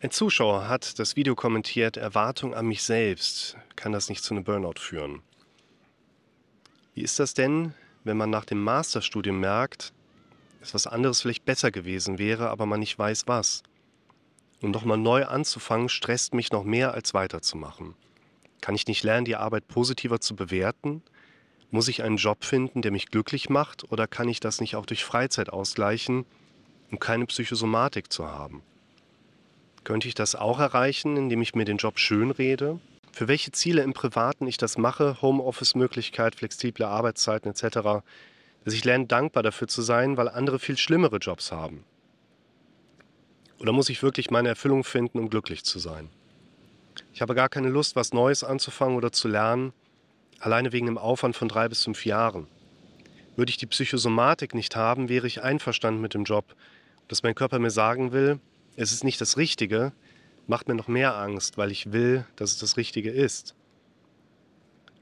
Ein Zuschauer hat das Video kommentiert, Erwartung an mich selbst, kann das nicht zu einem Burnout führen? Wie ist das denn, wenn man nach dem Masterstudium merkt, dass was anderes vielleicht besser gewesen wäre, aber man nicht weiß was? Und nochmal neu anzufangen, stresst mich noch mehr als weiterzumachen. Kann ich nicht lernen, die Arbeit positiver zu bewerten? Muss ich einen Job finden, der mich glücklich macht, oder kann ich das nicht auch durch Freizeit ausgleichen, um keine Psychosomatik zu haben? Könnte ich das auch erreichen, indem ich mir den Job schön rede? Für welche Ziele im Privaten ich das mache, Homeoffice-Möglichkeit, flexible Arbeitszeiten etc., dass ich lerne, dankbar dafür zu sein, weil andere viel schlimmere Jobs haben? Oder muss ich wirklich meine Erfüllung finden, um glücklich zu sein? Ich habe gar keine Lust, was Neues anzufangen oder zu lernen, alleine wegen dem Aufwand von drei bis fünf Jahren. Würde ich die Psychosomatik nicht haben, wäre ich einverstanden mit dem Job, dass mein Körper mir sagen will, es ist nicht das Richtige, macht mir noch mehr Angst, weil ich will, dass es das Richtige ist.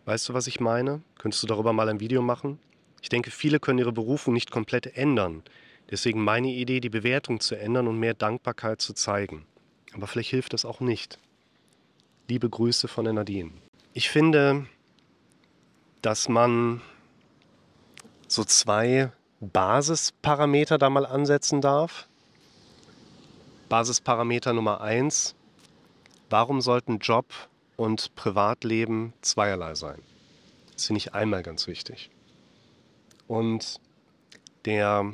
Weißt du, was ich meine? Könntest du darüber mal ein Video machen? Ich denke, viele können ihre Berufung nicht komplett ändern. Deswegen meine Idee, die Bewertung zu ändern und mehr Dankbarkeit zu zeigen. Aber vielleicht hilft das auch nicht. Liebe Grüße von der Nadine. Ich finde, dass man so zwei Basisparameter da mal ansetzen darf. Basisparameter Nummer eins, warum sollten Job und Privatleben zweierlei sein? Das finde ich einmal ganz wichtig. Und der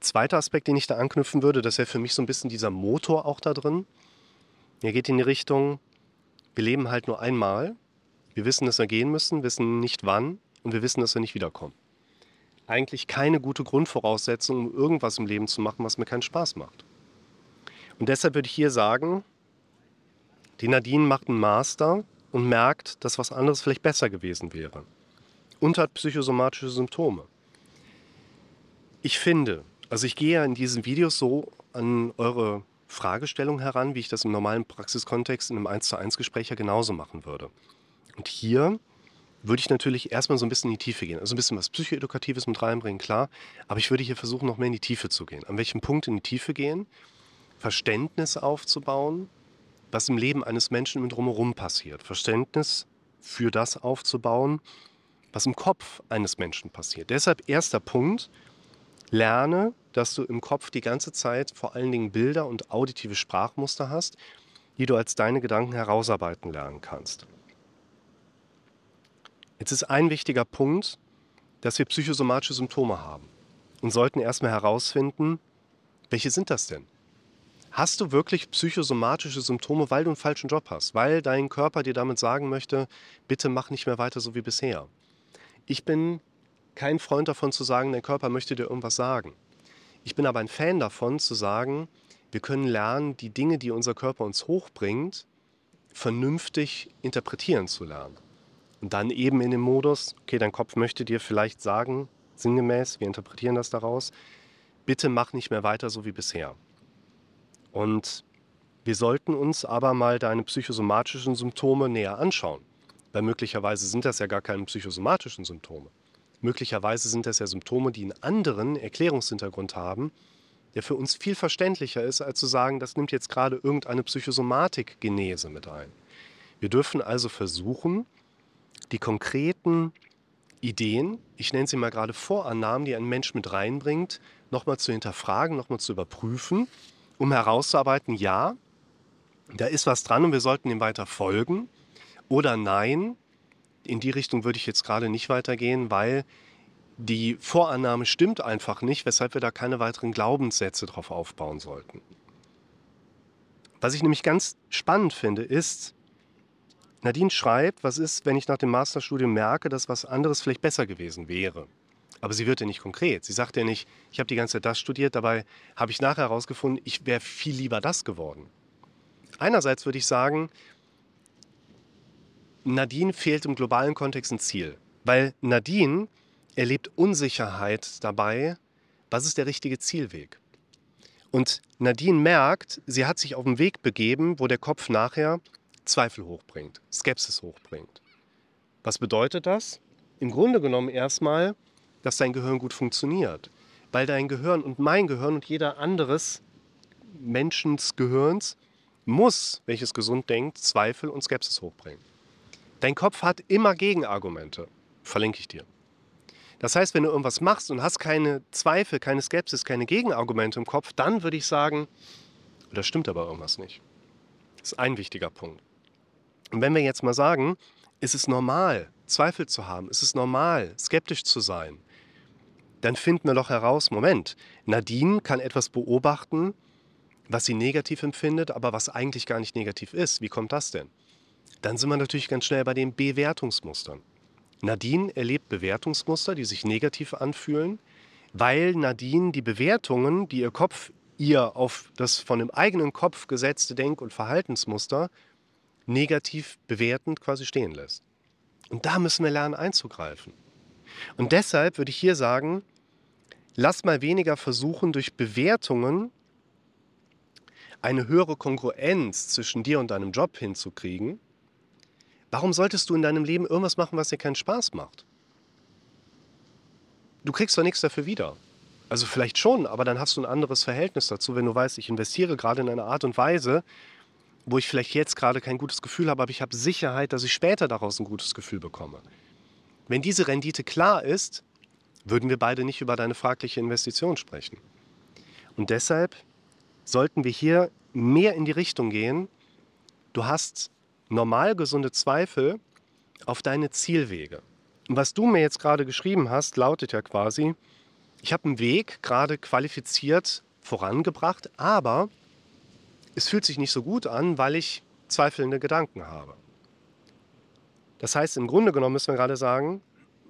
zweite Aspekt, den ich da anknüpfen würde, das wäre für mich so ein bisschen dieser Motor auch da drin. Er geht in die Richtung, wir leben halt nur einmal. Wir wissen, dass wir gehen müssen, wissen nicht wann und wir wissen, dass wir nicht wiederkommen. Eigentlich keine gute Grundvoraussetzung, um irgendwas im Leben zu machen, was mir keinen Spaß macht. Und deshalb würde ich hier sagen, die Nadine macht einen Master und merkt, dass was anderes vielleicht besser gewesen wäre. Und hat psychosomatische Symptome. Ich finde, also ich gehe ja in diesen Videos so an eure Fragestellung heran, wie ich das im normalen Praxiskontext in einem 1 zu 1 Gespräch ja genauso machen würde. Und hier würde ich natürlich erstmal so ein bisschen in die Tiefe gehen. Also ein bisschen was Psychoedukatives mit reinbringen, klar. Aber ich würde hier versuchen, noch mehr in die Tiefe zu gehen. An welchem Punkt in die Tiefe gehen? Verständnis aufzubauen, was im Leben eines Menschen drumherum passiert. Verständnis für das aufzubauen, was im Kopf eines Menschen passiert. Deshalb erster Punkt, lerne, dass du im Kopf die ganze Zeit vor allen Dingen Bilder und auditive Sprachmuster hast, die du als deine Gedanken herausarbeiten lernen kannst. Jetzt ist ein wichtiger Punkt, dass wir psychosomatische Symptome haben und sollten erstmal herausfinden, welche sind das denn? Hast du wirklich psychosomatische Symptome, weil du einen falschen Job hast, weil dein Körper dir damit sagen möchte, bitte mach nicht mehr weiter so wie bisher? Ich bin kein Freund davon zu sagen, dein Körper möchte dir irgendwas sagen. Ich bin aber ein Fan davon zu sagen, wir können lernen, die Dinge, die unser Körper uns hochbringt, vernünftig interpretieren zu lernen. Und dann eben in dem Modus, okay, dein Kopf möchte dir vielleicht sagen, sinngemäß, wir interpretieren das daraus, bitte mach nicht mehr weiter so wie bisher. Und wir sollten uns aber mal deine psychosomatischen Symptome näher anschauen. Weil möglicherweise sind das ja gar keine psychosomatischen Symptome. Möglicherweise sind das ja Symptome, die einen anderen Erklärungshintergrund haben, der für uns viel verständlicher ist, als zu sagen, das nimmt jetzt gerade irgendeine Psychosomatik-Genese mit ein. Wir dürfen also versuchen, die konkreten Ideen, ich nenne sie mal gerade Vorannahmen, die ein Mensch mit reinbringt, nochmal zu hinterfragen, nochmal zu überprüfen um herauszuarbeiten, ja, da ist was dran und wir sollten dem weiter folgen. Oder nein, in die Richtung würde ich jetzt gerade nicht weitergehen, weil die Vorannahme stimmt einfach nicht, weshalb wir da keine weiteren Glaubenssätze drauf aufbauen sollten. Was ich nämlich ganz spannend finde, ist, Nadine schreibt, was ist, wenn ich nach dem Masterstudium merke, dass was anderes vielleicht besser gewesen wäre. Aber sie wird ja nicht konkret. Sie sagt ja nicht, ich habe die ganze Zeit das studiert, dabei habe ich nachher herausgefunden, ich wäre viel lieber das geworden. Einerseits würde ich sagen, Nadine fehlt im globalen Kontext ein Ziel, weil Nadine erlebt Unsicherheit dabei, was ist der richtige Zielweg. Und Nadine merkt, sie hat sich auf den Weg begeben, wo der Kopf nachher Zweifel hochbringt, Skepsis hochbringt. Was bedeutet das? Im Grunde genommen erstmal, dass dein Gehirn gut funktioniert. Weil dein Gehirn und mein Gehirn und jeder anderes Menschens Gehirns muss, welches gesund denkt, Zweifel und Skepsis hochbringen. Dein Kopf hat immer Gegenargumente. Verlinke ich dir. Das heißt, wenn du irgendwas machst und hast keine Zweifel, keine Skepsis, keine Gegenargumente im Kopf, dann würde ich sagen, da stimmt aber irgendwas nicht. Das ist ein wichtiger Punkt. Und wenn wir jetzt mal sagen, ist es normal, Zweifel zu haben, ist es normal, skeptisch zu sein, dann finden wir doch heraus, Moment, Nadine kann etwas beobachten, was sie negativ empfindet, aber was eigentlich gar nicht negativ ist. Wie kommt das denn? Dann sind wir natürlich ganz schnell bei den Bewertungsmustern. Nadine erlebt Bewertungsmuster, die sich negativ anfühlen, weil Nadine die Bewertungen, die ihr Kopf ihr auf das von dem eigenen Kopf gesetzte Denk- und Verhaltensmuster negativ bewertend quasi stehen lässt. Und da müssen wir lernen einzugreifen. Und deshalb würde ich hier sagen, lass mal weniger versuchen, durch Bewertungen eine höhere Kongruenz zwischen dir und deinem Job hinzukriegen. Warum solltest du in deinem Leben irgendwas machen, was dir keinen Spaß macht? Du kriegst doch nichts dafür wieder. Also vielleicht schon, aber dann hast du ein anderes Verhältnis dazu, wenn du weißt, ich investiere gerade in eine Art und Weise, wo ich vielleicht jetzt gerade kein gutes Gefühl habe, aber ich habe Sicherheit, dass ich später daraus ein gutes Gefühl bekomme. Wenn diese Rendite klar ist, würden wir beide nicht über deine fragliche Investition sprechen. Und deshalb sollten wir hier mehr in die Richtung gehen, du hast normal gesunde Zweifel auf deine Zielwege. Und was du mir jetzt gerade geschrieben hast, lautet ja quasi, ich habe einen Weg gerade qualifiziert vorangebracht, aber es fühlt sich nicht so gut an, weil ich zweifelnde Gedanken habe. Das heißt, im Grunde genommen müssen wir gerade sagen,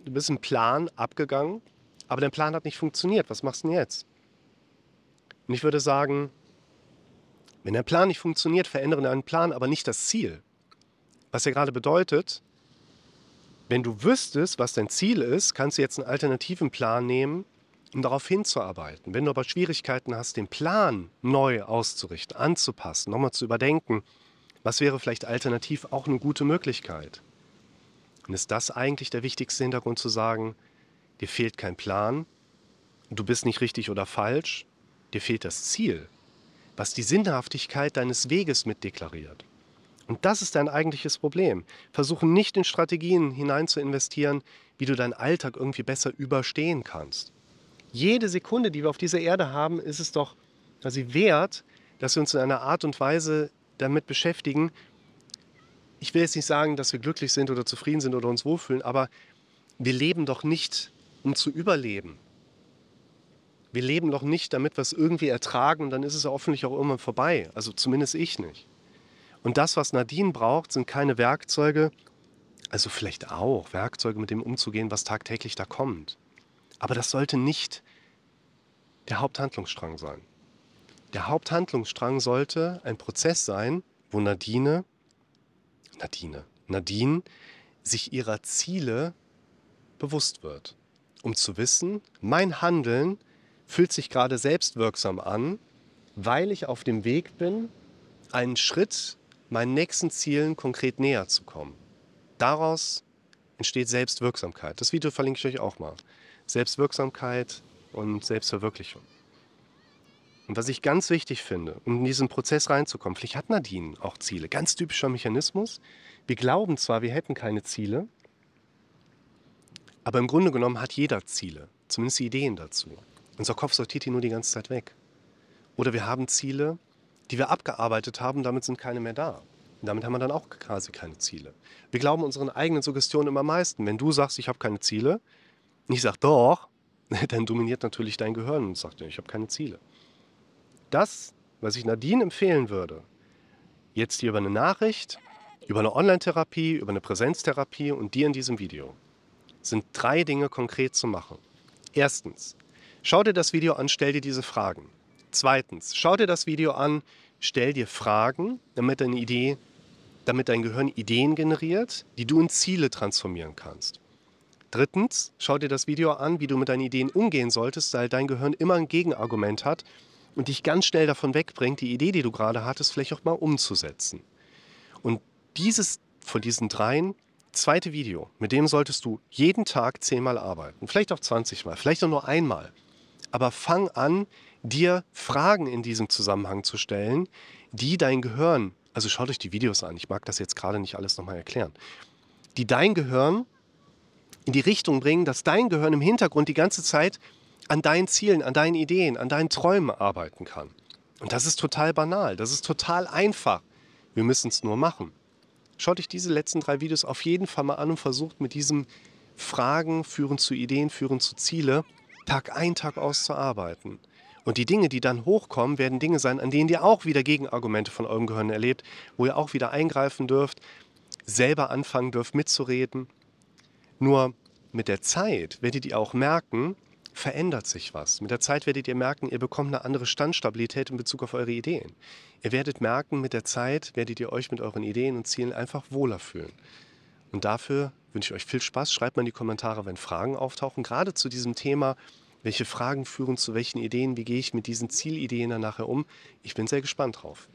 du bist einen Plan abgegangen, aber dein Plan hat nicht funktioniert. Was machst du denn jetzt? Und ich würde sagen, wenn der Plan nicht funktioniert, verändere deinen Plan, aber nicht das Ziel. Was ja gerade bedeutet, wenn du wüsstest, was dein Ziel ist, kannst du jetzt einen alternativen Plan nehmen, um darauf hinzuarbeiten. Wenn du aber Schwierigkeiten hast, den Plan neu auszurichten, anzupassen, nochmal zu überdenken, was wäre vielleicht alternativ auch eine gute Möglichkeit? Und ist das eigentlich der wichtigste Hintergrund zu sagen, dir fehlt kein Plan, du bist nicht richtig oder falsch, dir fehlt das Ziel, was die Sinnhaftigkeit deines Weges mitdeklariert. Und das ist dein eigentliches Problem. Versuche nicht in Strategien hinein zu investieren, wie du deinen Alltag irgendwie besser überstehen kannst. Jede Sekunde, die wir auf dieser Erde haben, ist es doch quasi wert, dass wir uns in einer Art und Weise damit beschäftigen. Ich will jetzt nicht sagen, dass wir glücklich sind oder zufrieden sind oder uns wohlfühlen, aber wir leben doch nicht, um zu überleben. Wir leben doch nicht, damit wir es irgendwie ertragen und dann ist es ja hoffentlich auch irgendwann vorbei. Also zumindest ich nicht. Und das, was Nadine braucht, sind keine Werkzeuge, also vielleicht auch Werkzeuge, mit dem umzugehen, was tagtäglich da kommt. Aber das sollte nicht der Haupthandlungsstrang sein. Der Haupthandlungsstrang sollte ein Prozess sein, wo Nadine, Nadine, Nadine sich ihrer Ziele bewusst wird, um zu wissen, mein Handeln fühlt sich gerade selbstwirksam an, weil ich auf dem Weg bin, einen Schritt meinen nächsten Zielen konkret näher zu kommen. Daraus entsteht Selbstwirksamkeit. Das Video verlinke ich euch auch mal. Selbstwirksamkeit und Selbstverwirklichung. Und was ich ganz wichtig finde, um in diesen Prozess reinzukommen, vielleicht hat Nadine auch Ziele. Ganz typischer Mechanismus. Wir glauben zwar, wir hätten keine Ziele, aber im Grunde genommen hat jeder Ziele, zumindest Ideen dazu. Unser Kopf sortiert die nur die ganze Zeit weg. Oder wir haben Ziele, die wir abgearbeitet haben, damit sind keine mehr da. Und damit haben wir dann auch quasi keine Ziele. Wir glauben unseren eigenen Suggestionen immer am meisten. Wenn du sagst, ich habe keine Ziele, und ich sage doch, dann dominiert natürlich dein Gehirn und sagt, ich habe keine Ziele. Das, was ich Nadine empfehlen würde, jetzt hier über eine Nachricht, über eine Online-Therapie, über eine Präsenztherapie und dir in diesem Video, sind drei Dinge konkret zu machen. Erstens, schau dir das Video an, stell dir diese Fragen. Zweitens, schau dir das Video an, stell dir Fragen, damit deine Idee, damit dein Gehirn Ideen generiert, die du in Ziele transformieren kannst. Drittens, schau dir das Video an, wie du mit deinen Ideen umgehen solltest, weil dein Gehirn immer ein Gegenargument hat und dich ganz schnell davon wegbringt, die Idee, die du gerade hattest, vielleicht auch mal umzusetzen. Und dieses von diesen dreien, zweite Video, mit dem solltest du jeden Tag zehnmal arbeiten, vielleicht auch 20 Mal, vielleicht auch nur einmal. Aber fang an, dir Fragen in diesem Zusammenhang zu stellen, die dein Gehirn, also schaut euch die Videos an, ich mag das jetzt gerade nicht alles nochmal erklären, die dein Gehirn in die Richtung bringen, dass dein Gehirn im Hintergrund die ganze Zeit an deinen Zielen, an deinen Ideen, an deinen Träumen arbeiten kann. Und das ist total banal, das ist total einfach. Wir müssen es nur machen. Schaut euch diese letzten drei Videos auf jeden Fall mal an und versucht mit diesem Fragen führen zu Ideen, führen zu Ziele, Tag ein, Tag aus zu arbeiten. Und die Dinge, die dann hochkommen, werden Dinge sein, an denen ihr auch wieder Gegenargumente von eurem Gehirn erlebt, wo ihr auch wieder eingreifen dürft, selber anfangen dürft mitzureden. Nur mit der Zeit werdet ihr auch merken, verändert sich was. Mit der Zeit werdet ihr merken, ihr bekommt eine andere Standstabilität in Bezug auf eure Ideen. Ihr werdet merken, mit der Zeit werdet ihr euch mit euren Ideen und Zielen einfach wohler fühlen. Und dafür wünsche ich euch viel Spaß. Schreibt mal in die Kommentare, wenn Fragen auftauchen, gerade zu diesem Thema. Welche Fragen führen zu welchen Ideen? Wie gehe ich mit diesen Zielideen dann nachher um? Ich bin sehr gespannt drauf.